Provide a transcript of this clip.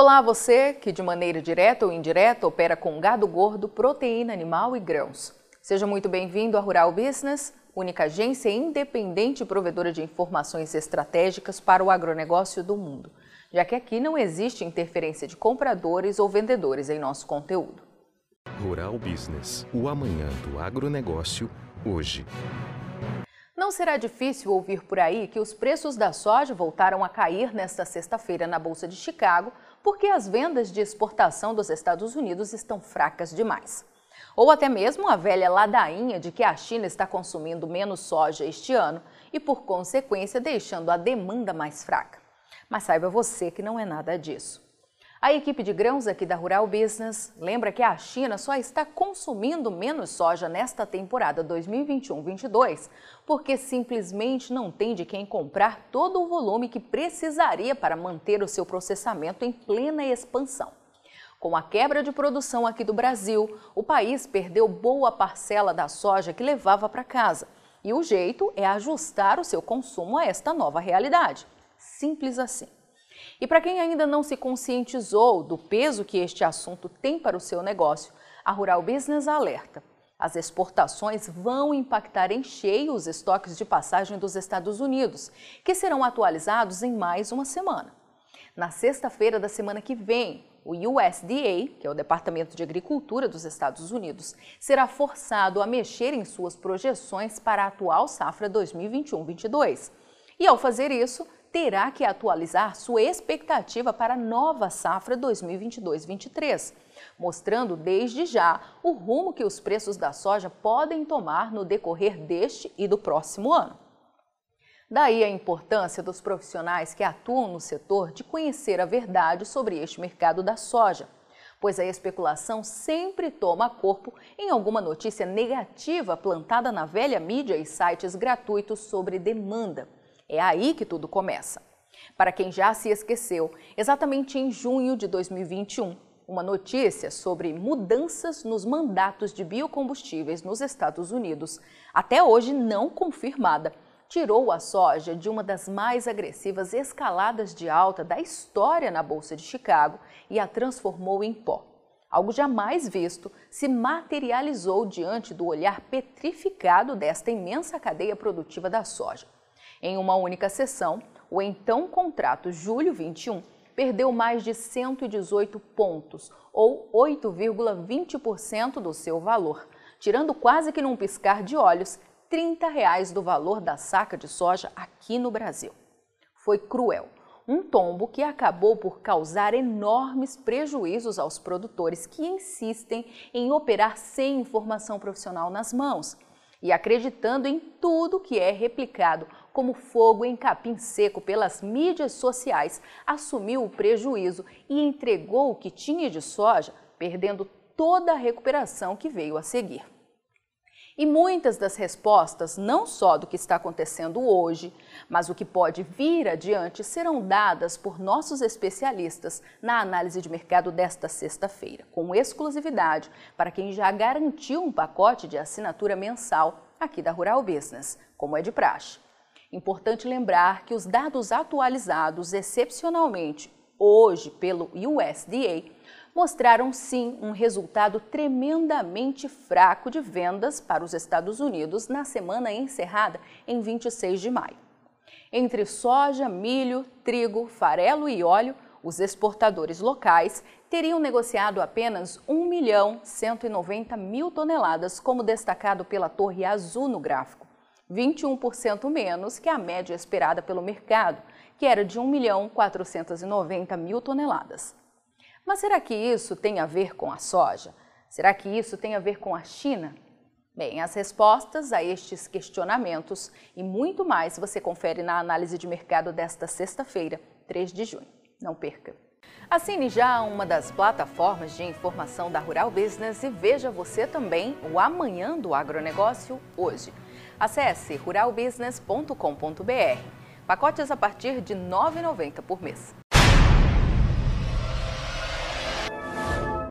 Olá, você que de maneira direta ou indireta opera com gado gordo, proteína animal e grãos. Seja muito bem-vindo à Rural Business, única agência independente e provedora de informações estratégicas para o agronegócio do mundo, já que aqui não existe interferência de compradores ou vendedores em nosso conteúdo. Rural Business, o amanhã do agronegócio, hoje. Não será difícil ouvir por aí que os preços da soja voltaram a cair nesta sexta-feira na Bolsa de Chicago, porque as vendas de exportação dos Estados Unidos estão fracas demais. Ou até mesmo a velha ladainha de que a China está consumindo menos soja este ano e, por consequência, deixando a demanda mais fraca. Mas saiba você que não é nada disso. A equipe de grãos aqui da Rural Business lembra que a China só está consumindo menos soja nesta temporada 2021-22 porque simplesmente não tem de quem comprar todo o volume que precisaria para manter o seu processamento em plena expansão. Com a quebra de produção aqui do Brasil, o país perdeu boa parcela da soja que levava para casa. E o jeito é ajustar o seu consumo a esta nova realidade. Simples assim. E para quem ainda não se conscientizou do peso que este assunto tem para o seu negócio, a Rural Business alerta. As exportações vão impactar em cheio os estoques de passagem dos Estados Unidos, que serão atualizados em mais uma semana. Na sexta-feira da semana que vem, o USDA, que é o Departamento de Agricultura dos Estados Unidos, será forçado a mexer em suas projeções para a atual safra 2021-22. E ao fazer isso, terá que atualizar sua expectativa para a nova safra 2022-23, mostrando desde já o rumo que os preços da soja podem tomar no decorrer deste e do próximo ano. Daí a importância dos profissionais que atuam no setor de conhecer a verdade sobre este mercado da soja, pois a especulação sempre toma corpo em alguma notícia negativa plantada na velha mídia e sites gratuitos sobre demanda é aí que tudo começa. Para quem já se esqueceu, exatamente em junho de 2021, uma notícia sobre mudanças nos mandatos de biocombustíveis nos Estados Unidos, até hoje não confirmada, tirou a soja de uma das mais agressivas escaladas de alta da história na Bolsa de Chicago e a transformou em pó. Algo jamais visto se materializou diante do olhar petrificado desta imensa cadeia produtiva da soja. Em uma única sessão, o então contrato julho 21 perdeu mais de 118 pontos, ou 8,20% do seu valor, tirando quase que num piscar de olhos 30 reais do valor da saca de soja aqui no Brasil. Foi cruel, um tombo que acabou por causar enormes prejuízos aos produtores que insistem em operar sem informação profissional nas mãos e acreditando em tudo que é replicado como fogo em capim seco pelas mídias sociais, assumiu o prejuízo e entregou o que tinha de soja, perdendo toda a recuperação que veio a seguir. E muitas das respostas, não só do que está acontecendo hoje, mas o que pode vir adiante, serão dadas por nossos especialistas na análise de mercado desta sexta-feira, com exclusividade para quem já garantiu um pacote de assinatura mensal aqui da Rural Business, como é de praxe. Importante lembrar que os dados atualizados excepcionalmente hoje pelo USDA mostraram sim um resultado tremendamente fraco de vendas para os Estados Unidos na semana encerrada em 26 de maio. Entre soja, milho, trigo, farelo e óleo, os exportadores locais teriam negociado apenas 1 milhão 190 mil toneladas, como destacado pela torre azul no gráfico, 21% menos que a média esperada pelo mercado, que era de 1 milhão 490 mil toneladas. Mas será que isso tem a ver com a soja? Será que isso tem a ver com a China? Bem, as respostas a estes questionamentos e muito mais você confere na análise de mercado desta sexta-feira, 3 de junho. Não perca! Assine já uma das plataformas de informação da Rural Business e veja você também o Amanhã do Agronegócio hoje. Acesse ruralbusiness.com.br. Pacotes a partir de R$ 9,90 por mês.